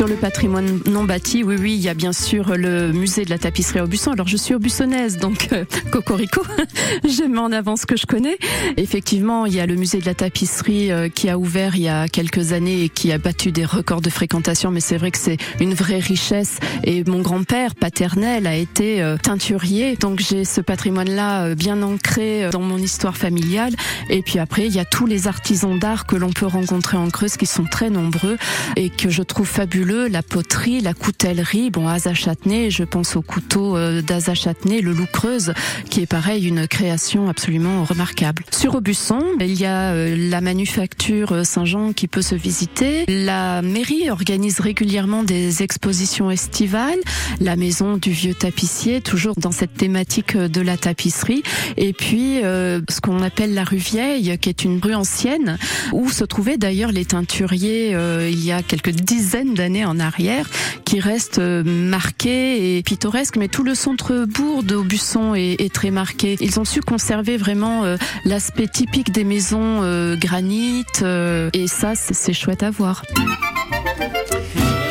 Sur le patrimoine non bâti, oui, oui, il y a bien sûr le musée de la tapisserie Aubusson. Alors je suis aubussonnaise, donc euh, cocorico, je mets en avant ce que je connais. Effectivement, il y a le musée de la tapisserie euh, qui a ouvert il y a quelques années et qui a battu des records de fréquentation, mais c'est vrai que c'est une vraie richesse. Et mon grand-père paternel a été euh, teinturier, donc j'ai ce patrimoine-là euh, bien ancré euh, dans mon histoire familiale. Et puis après, il y a tous les artisans d'art que l'on peut rencontrer en Creuse, qui sont très nombreux et que je trouve fabuleux. La poterie, la coutellerie, bon, Asa Châtenay, je pense au couteau d'Asa Châtenay, le loup creuse, qui est pareil, une création absolument remarquable. Sur Aubusson, il y a la manufacture Saint-Jean qui peut se visiter. La mairie organise régulièrement des expositions estivales. La maison du vieux tapissier, toujours dans cette thématique de la tapisserie. Et puis, euh, ce qu'on appelle la rue Vieille, qui est une rue ancienne, où se trouvaient d'ailleurs les teinturiers euh, il y a quelques dizaines d'années en arrière, qui restent euh, marqués et pittoresques. Mais tout le centre-bourg d'Aubusson est, est, très marqué. Ils ont su conserver vraiment l'aspect typique des maisons granit. et ça, c'est chouette à voir.